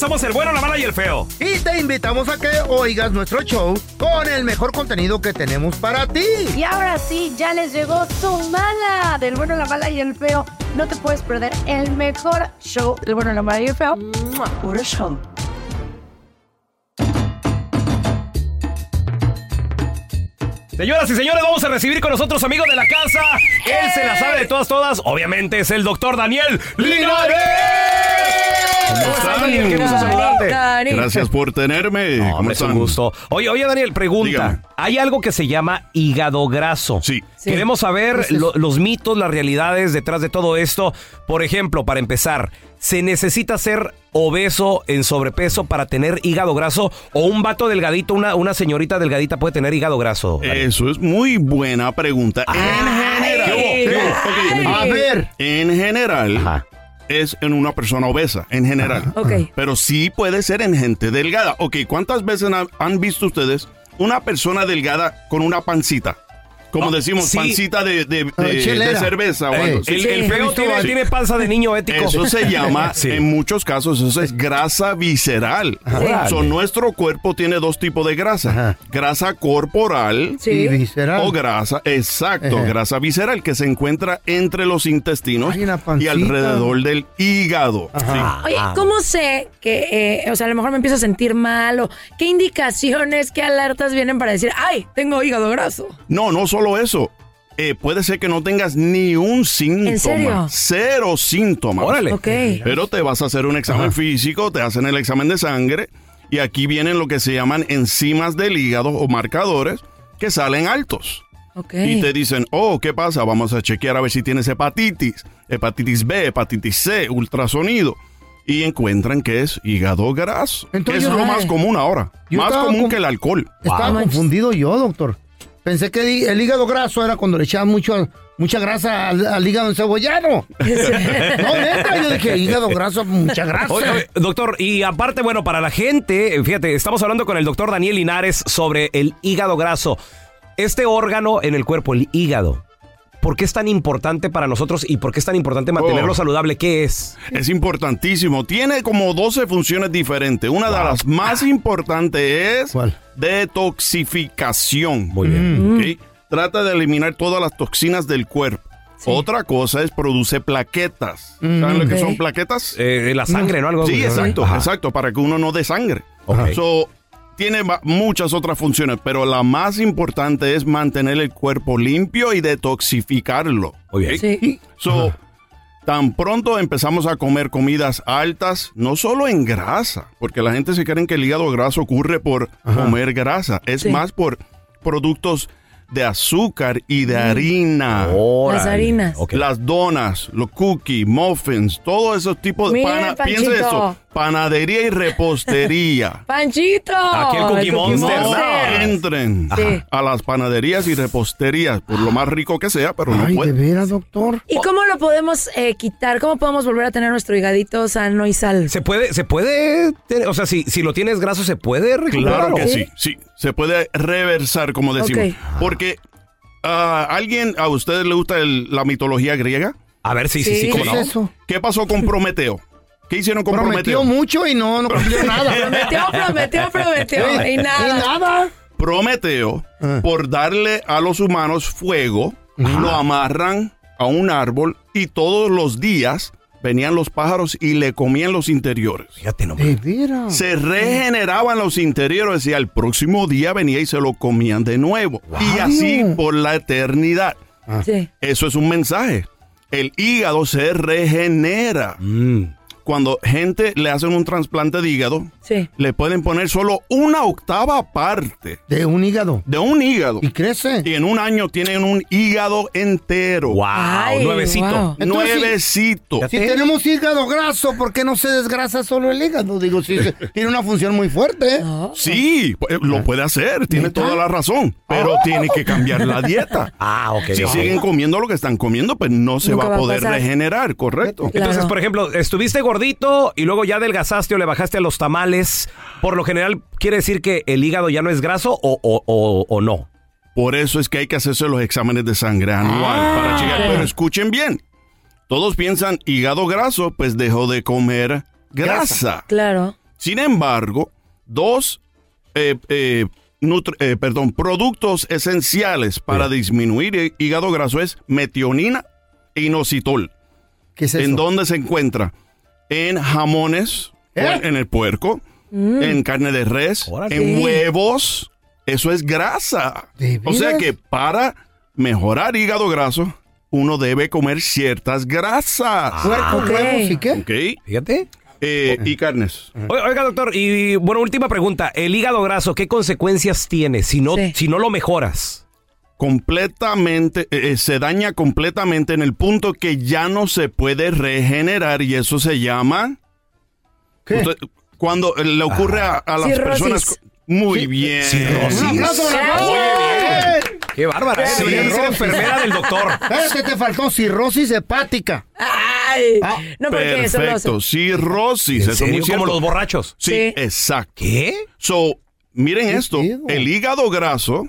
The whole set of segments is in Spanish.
Somos el bueno, la mala y el feo. Y te invitamos a que oigas nuestro show con el mejor contenido que tenemos para ti. Y ahora sí, ya les llegó su mala del bueno, la mala y el feo. No te puedes perder el mejor show del bueno, la mala y el feo. Puro show. Señoras y señores, vamos a recibir con nosotros amigos de la casa. Él se la sabe de todas, todas. Obviamente es el doctor Daniel Linares. ¿Cómo? Qué gusto saludarte. Gracias por tenerme. No, ¿Cómo hombre, es un están? gusto. Oye, oye, Daniel, pregunta. Dígame. Hay algo que se llama hígado graso. Sí. Queremos saber los mitos, las realidades detrás de todo esto. Por ejemplo, para empezar, ¿se necesita ser obeso en sobrepeso para tener hígado graso? ¿O un vato delgadito, una, una señorita delgadita puede tener hígado graso? Daniel? Eso es muy buena pregunta. En general. Ay. ¿Qué hubo? ¿Qué hubo? Ok, A ver. En general. Ajá. Es en una persona obesa, en general. Ok. Pero sí puede ser en gente delgada. Ok, ¿cuántas veces han visto ustedes una persona delgada con una pancita? Como Oh, decimos, sí. pancita de, de- de- cerveza o Eh, algo así. El, Sí. el feo tiene, tiene panza de niño ético. Eso se llama, Sí. en muchos casos, eso es grasa visceral. So, nuestro cuerpo tiene dos tipos de grasa. Ajá. Grasa corporal Sí. Y visceral. o grasa, exacto, Ajá. grasa visceral que se encuentra entre los intestinos y alrededor del hígado. Oye, ¿cómo sé que, eh, o sea, a lo mejor me empiezo a sentir mal o qué indicaciones, qué alertas vienen para decir, ay, tengo hígado graso? No, no solo eso. Eh, puede ser que no tengas ni un síntoma. serio? Cero síntomas. Órale. Ok. Pero te vas a hacer un examen físico, te hacen el examen de sangre y aquí vienen lo que se llaman enzimas del hígado o marcadores que salen altos. Ok. Y te dicen, oh, ¿qué pasa? Vamos a chequear a ver si tienes hepatitis, hepatitis B, hepatitis C, ultrasonido. Y encuentran que es hígado graso. Entonces, que es lo más común ahora. Más común con- que el alcohol. Estaba Wow. confundido yo, doctor. Pensé que el- hígado graso era cuando le echaban mucho, mucha grasa al, al hígado encebollado. no, neta, yo dije, hígado graso, mucha grasa. Oye, oye, doctor, y aparte, bueno, para la gente, eh, fíjate, estamos hablando con el doctor Daniel Linares sobre el hígado graso. Este órgano en el cuerpo, el hígado, ¿por qué es tan importante para nosotros y por qué es tan importante mantenerlo Oh. saludable? ¿Qué es? Es importantísimo. Tiene como 12 funciones diferentes. Una de las más importantes es ¿Cuál? detoxificación. Muy bien. ¿ok? Trata de eliminar todas las toxinas del cuerpo. Otra cosa es produce plaquetas. ¿Saben lo que son plaquetas? Eh, la sangre, ¿no? Algo Sí, exacto, Ajá. exacto, para que uno no dé sangre. Ok. So, tiene muchas otras funciones, pero la más importante es mantener el cuerpo limpio y detoxificarlo. Muy bien. Sí. So, tan pronto empezamos a comer comidas altas, no solo en grasa, porque la gente se cree que el hígado graso ocurre por comer grasa, es Sí. más por productos de azúcar y de harina. Órale. Las harinas. Ok. Las donas, los cookies, muffins, todos esos tipos de Mira, pana. Panchito. Piensa eso. panadería y repostería. ¡Panchito! Aquí el Cookie Monster, No Monster. entren Sí. a las panaderías y reposterías, por lo más rico que sea, pero no Ay, de pueden. veras, doctor. ¿Y cómo lo podemos eh, quitar? ¿Cómo podemos volver a tener nuestro higadito sano y salvo? Se puede, se puede, tener- o sea, si, si lo tienes graso, se puede recuperar. Claro que sí, sí. Se puede reversar, como decimos. Ok. Porque a alguien, a ustedes le gusta el- la mitología griega. A ver, sí, sí, sí, Sí. cómo ¿Qué no. es eso? ¿Qué pasó con Prometeo? ¿Qué hicieron con Prometió Prometeo? mucho y no, no cumplió nada. Prometió, prometió, prometió. Y nada. Y nada. Prometeo, Ah. por darle a los humanos fuego, lo amarran a un árbol y todos los días venían los pájaros y le comían los interiores. Fíjate De nomás. veras. Se regeneraban los interiores y al próximo día venía y se lo comían de nuevo. Y así por la eternidad. Sí. Eso es un mensaje. El hígado se regenera. Mm. Cuando gente le hacen un trasplante de hígado, Sí. le pueden poner solo una octava parte De un hígado. de un hígado. Y crece. Y en un año tienen un hígado entero. Wow, Ay, nuevecito. wow. Entonces, Nuevecito. Si tenemos hígado graso, ¿por qué no se desgrasa solo el hígado? Digo, si se- tiene una función muy fuerte. ¿eh? Sí, pu- lo puede hacer, tiene toda la razón, pero tiene que cambiar la dieta. Ah, ok. Si siguen comiendo lo que están comiendo, pues no se Nunca va a poder regenerar, correcto. Claro. Entonces, por ejemplo, estuviste gordito y luego ya adelgazaste o le bajaste a los tamales. Por lo general, ¿quiere decir que el hígado ya no es graso o, o- o- o no? Por eso es que hay que hacerse los exámenes de sangre anual para checar. Pero escuchen bien, todos piensan hígado graso, pues dejó de comer grasa. Claro. Sin embargo, dos eh, eh, eh, perdón, productos esenciales para disminuir el hígado graso es metionina e inositol. ¿Qué es eso? ¿En dónde se encuentra? En jamones, ¿Eh? en, el puerco, en carne de res, Órale. en huevos. Eso es grasa. ¿De O sea que para mejorar hígado graso, uno debe comer ciertas grasas. Puerco, ok. huevos y qué? ¿Ok? Fíjate. Eh, y carnes. Oiga, doctor, y bueno, última pregunta. El hígado graso, ¿qué consecuencias tiene si no, Sí. si no lo mejoras? Completamente, eh, eh, se daña completamente en el punto que ya no se puede regenerar y eso se llama... ¿Qué? Usted- cuando eh, le ocurre a, a las Cirrosis. personas... Muy bien. cirrosis. Un aplauso para la Gracias. voz. Qué bárbara. Sí, ser cirrosis. enfermera del doctor. Espérate, te faltó cirrosis hepática. Ay. Ah, no, porque eso lo Perfecto, cirrosis, ¿En eso es muy? Como los borrachos. Sí, Sí. exacto. ¿Qué? So, miren ¿Qué esto, el hígado graso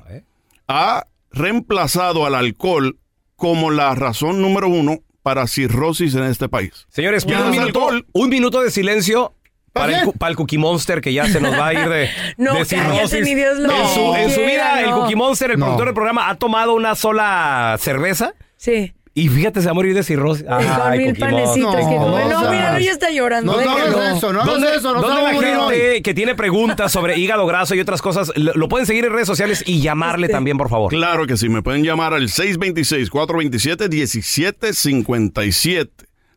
ha reemplazado al alcohol como la razón número uno para cirrosis en este país. Señores, un, minuto, un minuto de silencio para el, ¿Para el Cookie Monster que ya se nos va a ir de, No, de cállate, cirrosis. ni Dios lo en, su, en su vida, el no. Cookie Monster, el No. productor del programa, ha tomado una sola cerveza Sí. Y fíjate, se va a morir de cirrosis. Y con Ay, mil panecitos que No, come. no, No, no, mira, no. ella está llorando. No, no déjalo. hagas eso, no hagas ¿Dónde, eso, la gente que tiene preguntas sobre hígado graso y otras cosas lo, lo pueden seguir en redes sociales y llamarle Este. también, por favor? Claro que sí, me pueden llamar al 626-427-1757.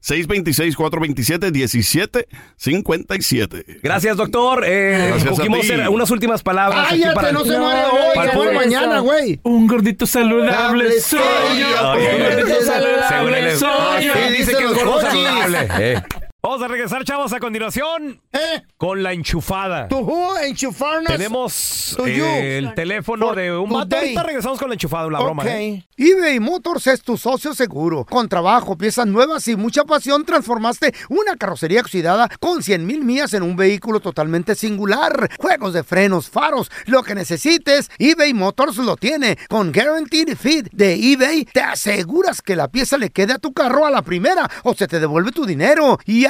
626-427-1757. Gracias, doctor. Eh, Gracias a ti. Unas últimas palabras. aquí Cállate, para el- no se muere hoy, para el muere público. mañana, güey. Un gordito saludable Dable soy yo. Un gordito Así saludable soy yo. Sí, Él dice dicen que es los cochis. saludable. Eh. Vamos a regresar, chavos, a continuación ¿Eh? con la enchufada. ¿Tu who? Enchufarnos. Tenemos To you. el teléfono For de un vato. Ahorita regresamos con la enchufada, la broma. Ok. ¿eh? eBay Motors es tu socio seguro. Con trabajo, piezas nuevas y mucha pasión, transformaste una carrocería oxidada con 100 mil millas en un vehículo totalmente singular. Juegos de frenos, faros, lo que necesites, eBay Motors lo tiene. Con Guaranteed Fit de eBay, te aseguras que la pieza le quede a tu carro a la primera o se te devuelve tu dinero. Y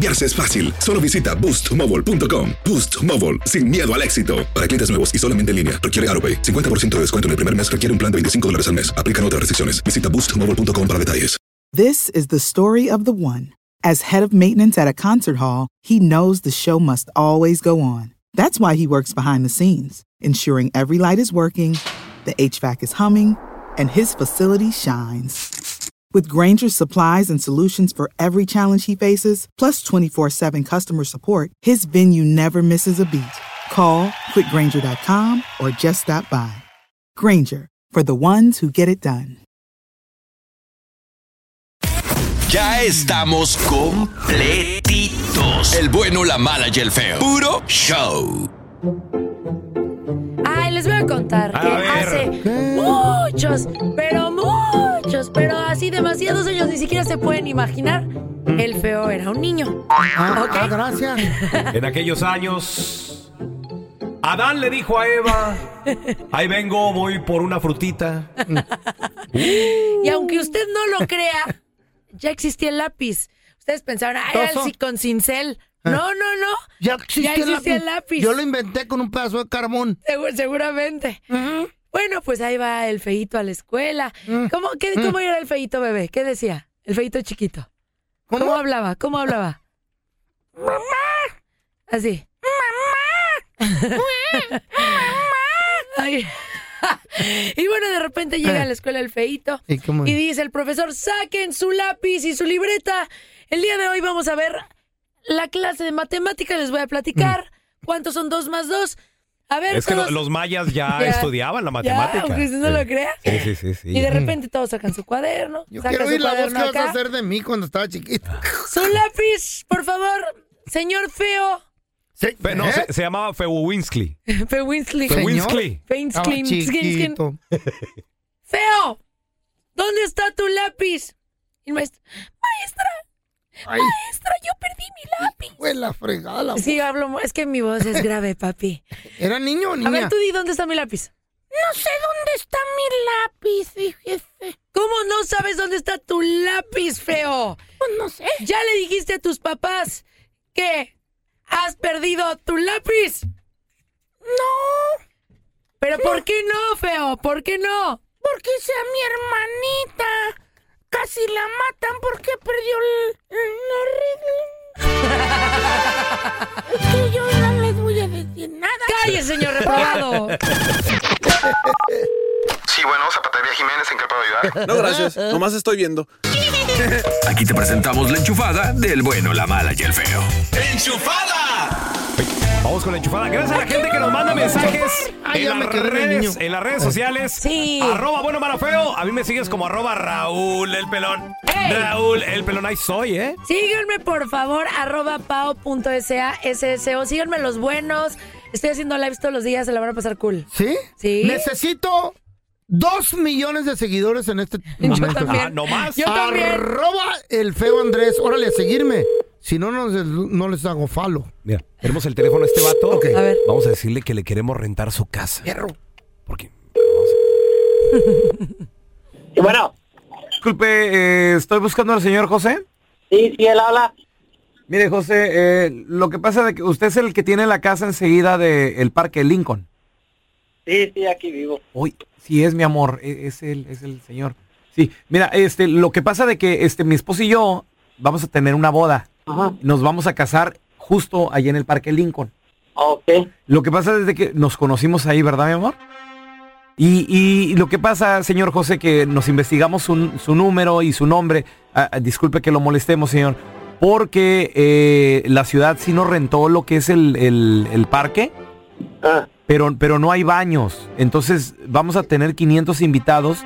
cambiarse es fácil. Solo visita boostmobile.com. Boost Mobile, sin miedo al éxito. Para clientes nuevos y solamente en línea, requiere AroPay. 50% de descuento en el primer mes requiere un plan de 25 dólares al mes. Aplican otras restricciones. Visita boostmobile.com para detalles. This is the story of the one. As head of maintenance at a concert hall, he knows the show must always go on. That's why he works behind the scenes, ensuring every light is working, the HVAC is humming, and his facility shines. With Granger's supplies and solutions for every challenge he faces, plus 24 7 customer support, his venue never misses a beat. Call quickgranger.com or just stop by. Granger, for the ones who get it done. Ya estamos completitos. El bueno, la mala y el feo. Puro show. Ay, les voy a contar A que ver. hace muchos, pero muchos, pero así demasiados años, ni siquiera se pueden imaginar, el feo era un niño. Ah, ah, gracias. En aquellos años, Adán le dijo a Eva, ahí vengo, voy por una frutita. Y aunque usted no lo crea, ya existía el lápiz. Ustedes pensaban, ay, era el con cincel. No, no, no. Ya existía, Ya existía el lápiz. Yo lo inventé con un pedazo de carbón. Segu- seguramente. Bueno, pues ahí va el feito a la escuela. ¿Cómo, qué, ¿Cómo era el feito bebé? ¿Qué decía? El feito chiquito. ¿Cómo, ¿Cómo? hablaba? ¿Cómo hablaba? ¡Mamá! Así. ¡Mamá! Ay. y bueno, de repente llega a la escuela el feito ¿Y y dice el profesor, saquen su lápiz y su libreta. El día de hoy vamos a ver la clase de matemáticas, les voy a platicar. ¿Cuántos son dos más dos? A ver, Es que todos- los mayas ya, Ya. estudiaban la Ya, matemática. aunque usted no lo crea. Sí, sí, sí. sí. Y de repente todos sacan su cuaderno. Yo sacan quiero su oír la voz que vas a hacer de mí cuando estaba chiquito. Su lápiz, por favor, señor feo. Sí, Fe- no, ¿eh? se, se llamaba Fewinsley. Fewinsley. Feinskin, Skinskin. chiquito. Feo, ¿dónde está tu lápiz? Y el maestro, maestra, Ay, maestra, yo perdí mi lápiz. fue la fregada. la Sí, hablo, es que mi voz es grave, papi. ¿Era niño o niña? A ver, tú di dónde está mi lápiz. No sé dónde está mi lápiz, fíjese. ¿Cómo no sabes dónde está tu lápiz, feo? Pues no sé. ¿Ya le dijiste a tus papás que has perdido tu lápiz? No. ¿Pero por qué no, feo? ¿Por qué no? Porque sea mi hermanita. Casi la matan porque perdió el, que yo no les voy a decir nada. ¡Calle, señor reprobado! Sí, bueno, Zapatería Jiménez, ¿en qué puedo ayudar? No, gracias. Nomás estoy viendo. Aquí te presentamos la enchufada del bueno, la mala y el feo. Vamos con la enchufada. Gracias a la gente que nos manda mensajes Ay, en, las redes, en las redes sociales. Sí. Arroba bueno, malo, feo. A mí me sigues como arroba Raúl el pelón. ¡Ey! Raúl el pelón. Ahí soy, ¿eh? Síganme, por favor, arroba pao.sasso. Síganme los buenos. Estoy haciendo lives todos los días, se la van a pasar cool. ¿Sí? Sí. Necesito dos millones de seguidores en este momento. también. Ah, no más. Yo también. Arroba el feo Andrés. Órale, a seguirme. Si no, no, les- no les hago falo. Mira, tenemos el teléfono a este vato. Ok. A ver. Vamos a decirle que le queremos rentar su casa. Perro. Porque. Sí, bueno, Disculpe, eh, estoy buscando al señor José. sí, sí, él habla. Mire, José, eh, lo que pasa es que usted es el que tiene la casa enseguida del Parque Lincoln. Sí, sí, aquí vivo. Uy, sí es mi amor, e- es el, es el señor. Sí, mira, este, lo que pasa de que este, mi esposo y yo vamos a tener una boda. Ajá. Nos vamos a casar justo allí en el Parque Lincoln. Ok. Lo que pasa es que nos conocimos ahí, ¿verdad, mi amor? Y, y lo que pasa, señor José, que nos investigamos su, su número y su nombre. Ah, ah, disculpe que lo molestemos, señor. Porque eh, la ciudad sí nos rentó lo que es el, el- el parque, Ah, pero, pero no hay baños. Entonces vamos a tener 500 invitados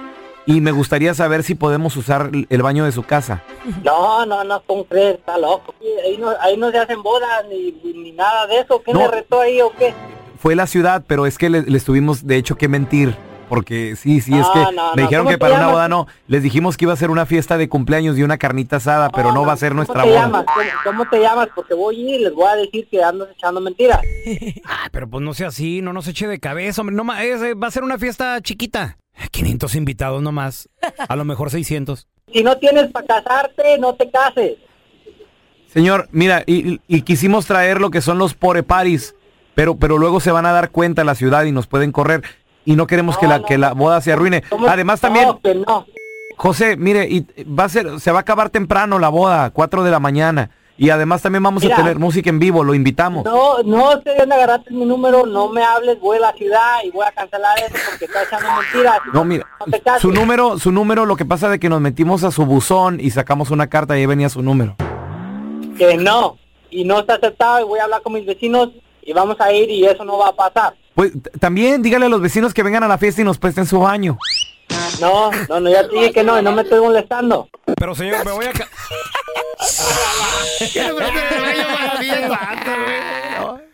y me gustaría saber si podemos usar el- baño de su casa. no, no, no, ¿cómo crees? Está loco. Ahí no, ahí no se hacen bodas ni, ni nada de eso. ¿Qué No. le retó ahí o qué? Fue la ciudad, pero es que le- les tuvimos de hecho que mentir. Porque sí, sí, es que no, me no. dijeron ¿Cómo que para una boda no. Les dijimos que iba a ser una fiesta de cumpleaños y una carnita asada, pero no, va a ser nuestra ¿Cómo te boda. llamas? ¿Cómo, cómo te llamas? Porque voy a ir y les voy a decir que andas echando mentiras. Ah, pero pues no sea así, no nos eche de cabeza, hombre. No, es, eh, va a ser una fiesta chiquita. 500 invitados nomás. A lo mejor 600. Si no tienes para casarte, no te cases. Señor, mira, y, y quisimos traer lo que son los pore paris, pero, pero luego se van a dar cuenta en la ciudad y nos pueden correr. Y no queremos que, la, que la boda se arruine. ¿Cómo- Además también, No. José, mire, y va a ser, se va a acabar temprano la boda, 4 de la mañana. Y además también vamos Mira. a tener música en vivo, lo invitamos. No, no sé de dónde agarraste mi número, no me hables, voy a la ciudad y voy a cancelar eso porque está echando mentiras. No, mira, No te su número, su número, lo que pasa de que nos metimos a su buzón y sacamos una carta y ahí venía su número. Que no, y no está aceptado y voy a hablar con mis vecinos y vamos a ir y eso no va a pasar. Pues también dígale a los vecinos que vengan a la fiesta y nos presten su baño. No, no, no, ya te dije que no y no me estoy molestando. Pero señor, me voy a... ca-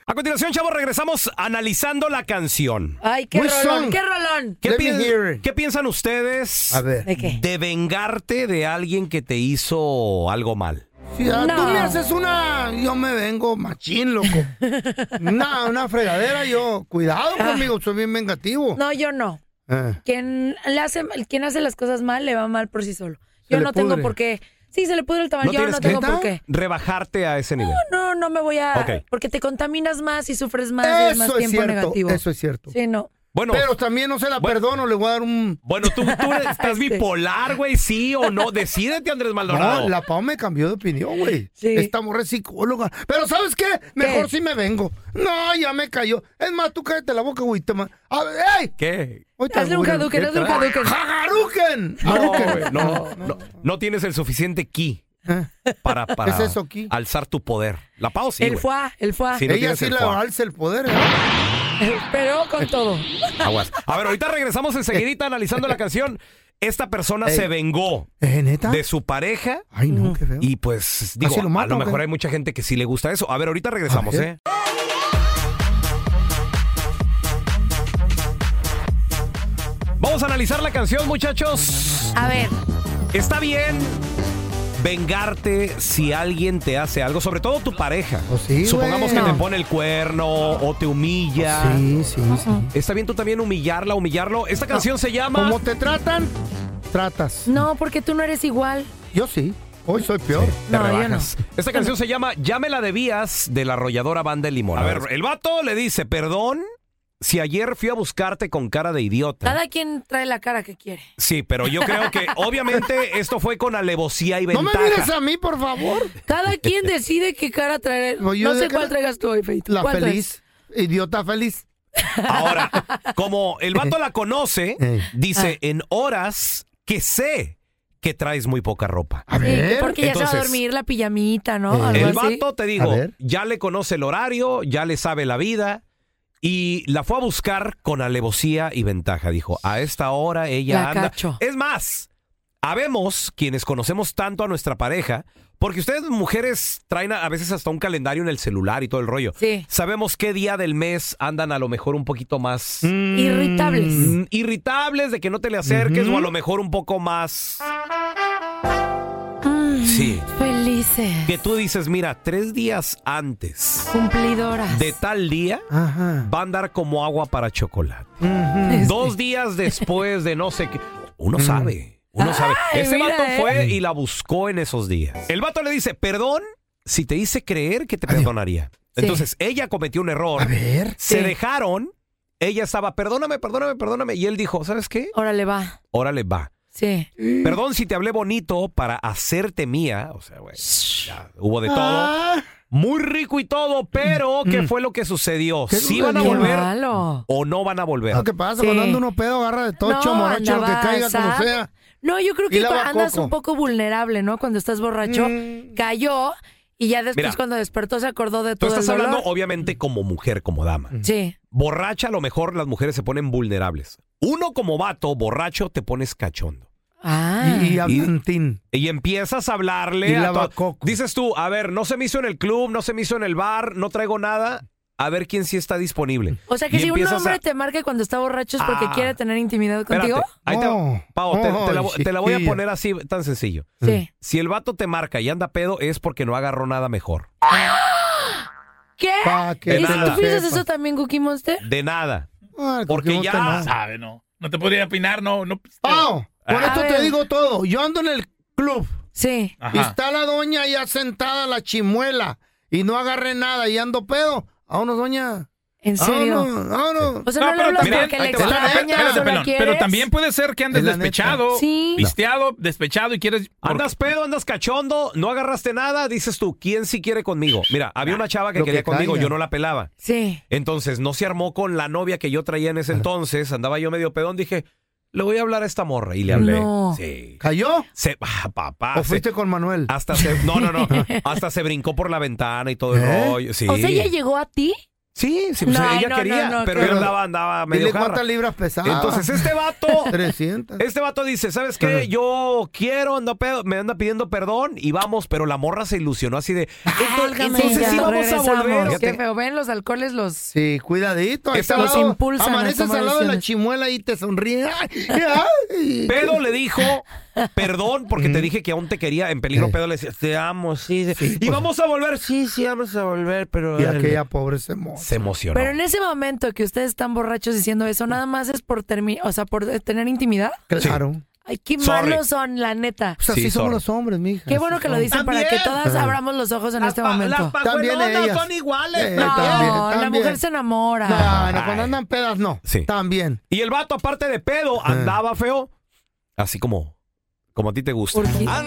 A continuación, chavos, regresamos analizando la canción. Ay, qué rolón, qué rolón. ¿Qué, Let me piens- hear it. qué piensan ustedes A ver. ¿De qué? de vengarte de alguien que te hizo algo mal? Si ah, No. tú me haces una, yo me vengo machín, loco. una, una fregadera, yo, cuidado conmigo, soy bien vengativo. No, yo no. Eh. Quien, le hace, quien hace las cosas mal le va mal por sí solo. Se Yo no tengo por qué. Sí, se le pudre el tamal. No yo no tengo por qué. Rebajarte a ese nivel. No, no me voy a. Porque te contaminas más y sufres más y es más Eso es tiempo cierto, negativo. eso es cierto. Sí, no. Bueno, Pero también no se la Bueno. perdono, le voy a dar un... bueno, tú, estás Este. bipolar, güey, sí o no. Decídete, Andrés Maldonado. No, la Pau me cambió de opinión, güey. Sí. Esta morra es psicóloga. Pero ¿sabes qué? Mejor si me vengo. No, ya me cayó. Es más, tú cállate la boca, güey. te ma- A ver, ¡ey! ¿Qué? Hazle un. Hadouken, ¿Qué hazle un? Hadouken. ¡Hadouken! No, güey, no, no, no tienes el suficiente ki Eh, para, para ¿Qué es eso, ki? alzar tu poder. La Pau sí, el fuá, el fuá. Sí, no Ella sí el le fuá. alza el poder, ¿eh? Pero con todo. Aguas. A ver, ahorita regresamos enseguidita analizando la canción. Esta persona Ey. se vengó ¿Eh, neta? de su pareja Ay, no, qué feo. y pues digo, ¿Casi lo a lo mejor qué? hay mucha gente que sí le gusta eso. A ver, ahorita regresamos. ¿eh? Vamos a analizar la canción, muchachos. A ver, Está bien vengarte si alguien te hace algo, sobre todo tu pareja. Oh, sí, Supongamos güey. que te pone el cuerno o te humilla. Sí, sí, sí. Está bien tú también humillarla, humillarlo. Esta canción se llama Como te tratan, tratas. no, porque tú no eres igual. Yo sí. Hoy soy peor. Te No, yo rebajas. Esta canción se llama Ya me la debías de la arrolladora banda de limón. A ver, el vato le dice, perdón si ayer fui a buscarte con cara de idiota. Cada quien trae la cara que quiere. Sí, pero yo creo que obviamente esto fue con alevosía y No me ventaja. mires a mí, por favor. Cada quien decide qué cara traer. No, yo No sé cuál traigas tú hoy, Feito. La feliz. Idiota feliz. Ahora, como el vato la conoce, Ey. dice en horas que sé que traes muy poca ropa. A Sí, ver. porque ya se va a dormir la pijamita, ¿no? Eh, Algo El así. vato, te digo, ya le conoce el horario, ya le sabe la vida y la fue a buscar con alevosía y ventaja. Dijo, a esta hora ella La anda. cacho. Es más, habemos quienes conocemos tanto a nuestra pareja, porque ustedes mujeres traen a a veces hasta un calendario en el celular y todo el rollo. Sí. Sabemos qué día del mes andan a lo mejor un poquito más Irritables. mm, irritables de que no te le acerques o a lo mejor un poco más... Sí. Felices. Que tú dices, mira, tres días antes Cumplidoras. de tal día Ajá. va a andar como agua para chocolate. Dos días después de no sé qué. Uno sabe. Uno sabe. Ese mira, vato eh. fue y la buscó en esos días. El vato le dice, perdón, si te hice creer que te Adiós. perdonaría. Sí. Entonces, ella cometió un error. A ver. Se Sí. dejaron. Ella estaba, perdóname, perdóname, perdóname. Y él dijo, ¿sabes qué? Órale, va. Órale, va. Sí. Perdón si te hablé bonito para hacerte mía. O sea, güey, ya hubo de todo. Ah, Muy rico y todo, pero ¿qué fue lo que sucedió? ¿Qué ¿Sí van a volver malo. o no van a volver? ¿Qué pasa? Sí. Cuando anda uno pedo, agarra de tocho, No, morocho, lo que andaba caiga, como sea. No, yo creo Y que lava andas coco. un poco vulnerable, ¿no? Cuando estás borracho, Mm. cayó y ya después Mira. cuando despertó se acordó de Tú todo estás el dolor. hablando, obviamente, como mujer, como dama. Sí. Borracha, a lo mejor las mujeres se ponen vulnerables. Uno como vato, borracho, te pones cachondo. Ah. Y, y hablantín. Y empiezas a hablarle Y a lavacoco. Dices tú, a ver, no se me hizo en el club, no se me hizo en el bar, no traigo nada. A ver quién sí está disponible. o sea que Y si un hombre a- te marca cuando está borracho es porque Ah. quiere tener intimidad contigo. Espérate, ahí te- Oh, Pau, te, te la, te la voy a poner así, tan sencillo. Sí. Si el vato te marca y anda pedo, es porque no agarró nada mejor. ¿Qué? Pa' que ¿Y si tú piensas eso también, Cookie Monster? De nada. Ah, Porque ya- no. Sabe, no. No te podría opinar, no. no Pau, por A esto te digo todo. Yo ando en el club Sí. y está la doña ya sentada, la chimuela, y no agarré nada y ando pedo. Vámonos, doña. ¿En serio? No, no, no. O sea, no, le hablas también- porque le Espérate, pelón, pero también puede ser que andes despechado, Sí. pisteado, despechado y quieres... Andas pedo, andas cachondo, no agarraste nada, dices tú, ¿quién sí quiere conmigo? Mira, había una chava que Lo quería que conmigo, yo no la pelaba. Sí. Entonces no se armó con la novia que yo traía en ese entonces, andaba yo medio pedón, dije, le voy a hablar a esta morra y le hablé. No. Sí. ¿Cayó? Se, ah, papá. ¿O se- fuiste con Manuel? hasta se, no, no, no, hasta se brincó por la ventana y todo el ¿Eh? rollo. Sí. O sea, ella llegó a ti. Sí, sí, pues No, ella no, quería, no, no, pero yo horror. andaba, andaba medio Dile jarra. cuántas libras pesaba. Entonces este vato, 300. este vato dice, ¿sabes qué? Yo quiero, ando pedo, me anda pidiendo perdón y vamos, pero la morra se ilusionó así de, Válgame, entonces ya, sí vamos a regresamos. volver. Qué Fíjate. feo. Ven, los alcoholes los... Sí, cuidadito. ahí está al los lado, impulsan a Amaneces tomar al lado de la decisiones. chimuela y te sonríe. Ay, ay. Pedo le dijo, perdón, porque te dije que aún te quería. En peligro, Eh. Pedo le decía, te amo, sí. sí. Sí, y pues. vamos a volver. Sí, sí, vamos a volver, pero. Y aquella pobre se mo. Se emocionó. Pero en ese momento que ustedes están borrachos diciendo eso, nada más es por o sea, por eh, tener intimidad. Claro. Ay, qué Sorry. malos son, la neta. Pues así Sí, somos sorry. los hombres, mija. Qué bueno que lo dicen para que todas abramos los ojos en este momento. También ellas. iguales. Eh, No, también, la mujer se enamora. No, no, cuando andan pedas, no. Sí. También. Y el vato, aparte de pedo, andaba feo. Así como. Como a ti te gusta. ¿Por qué? Ah,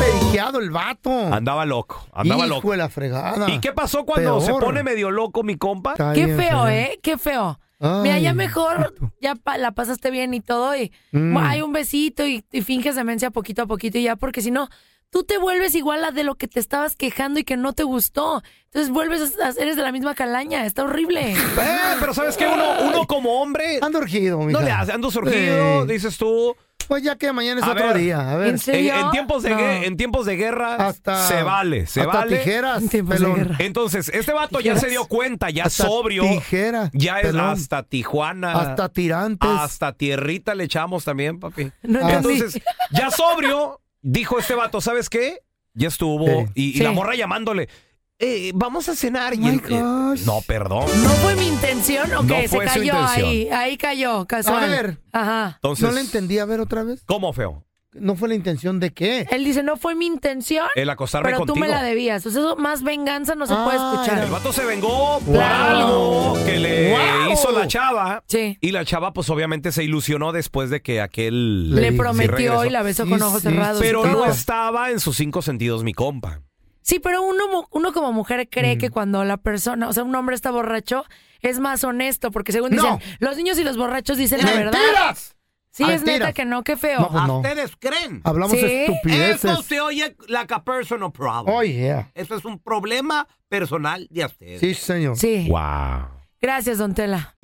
periqueado el vato. Andaba loco. Andaba Hijo loco. de la fregada. ¿Y qué pasó cuando se pone medio loco mi compa? Está Qué bien feo. ¿eh? Qué feo. Ay, Mira, ya mejor, ya pa- la pasaste bien y todo, y Mm. hay un besito y, y finges demencia poquito a poquito y ya, porque si no, tú te vuelves igual a de lo que te estabas quejando y que no te gustó. Entonces vuelves a, eres de la misma calaña, está horrible. Eh, pero ¿sabes qué? Uno, uno como hombre. Ando urgido, mija. No le hace, ando surgido, Sí. dices tú. Pues ya que mañana es A otro ver. día. A ver. ¿En serio? En, en tiempos de No. gue- en tiempos de guerra Hasta. se vale, se hasta vale. tijeras. En tiempos de pelón. guerra. Entonces, este vato ya se dio cuenta, ya Hasta sobrio. Tijeras. Ya es pelón. hasta Tijuana. Hasta tirantes. hasta tierrita le echamos también, papi. No entendí. Entonces, ya sobrio, dijo este vato, ¿sabes qué? Ya estuvo. Sí. Y, y Sí. la morra llamándole. "Eh, vamos a cenar. y Oh eh, gosh. no, perdón. ¿No fue mi intención o No qué? Se su cayó intención. ahí, ahí cayó, casual. A ver. Ajá. Entonces, No le entendí. A ver otra vez. ¿Cómo feo? ¿No fue la intención de qué? Él dice, no fue mi intención, El acostarme pero tú contigo. me la debías. O sea, eso más venganza no se Ah, puede escuchar. El vato se vengó por algo que le Wow. hizo la chava. Sí. Y la chava, pues obviamente se ilusionó después de que aquel. Le Sí, prometió regresó. y la besó Sí, con ojos sí, cerrados. y Pero no estaba en sus cinco sentidos, mi compa. Sí, pero uno, mo- uno como mujer cree Mm. que cuando la persona, o sea, un hombre está borracho, es más honesto, porque según No. dicen, los niños y los borrachos dicen la verdad. ¡Mentiras! Sí, es neta que no, qué feo. No, pues no. ¿Ustedes creen? Hablamos Sí. estupideces. se oye like a personal problem. Oh, yeah. Eso es un problema personal de ustedes. Sí, señor. Sí. Wow. Gracias, don Tela.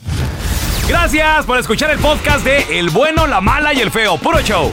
Gracias por escuchar el podcast de El bueno, la mala y el feo. Puro show.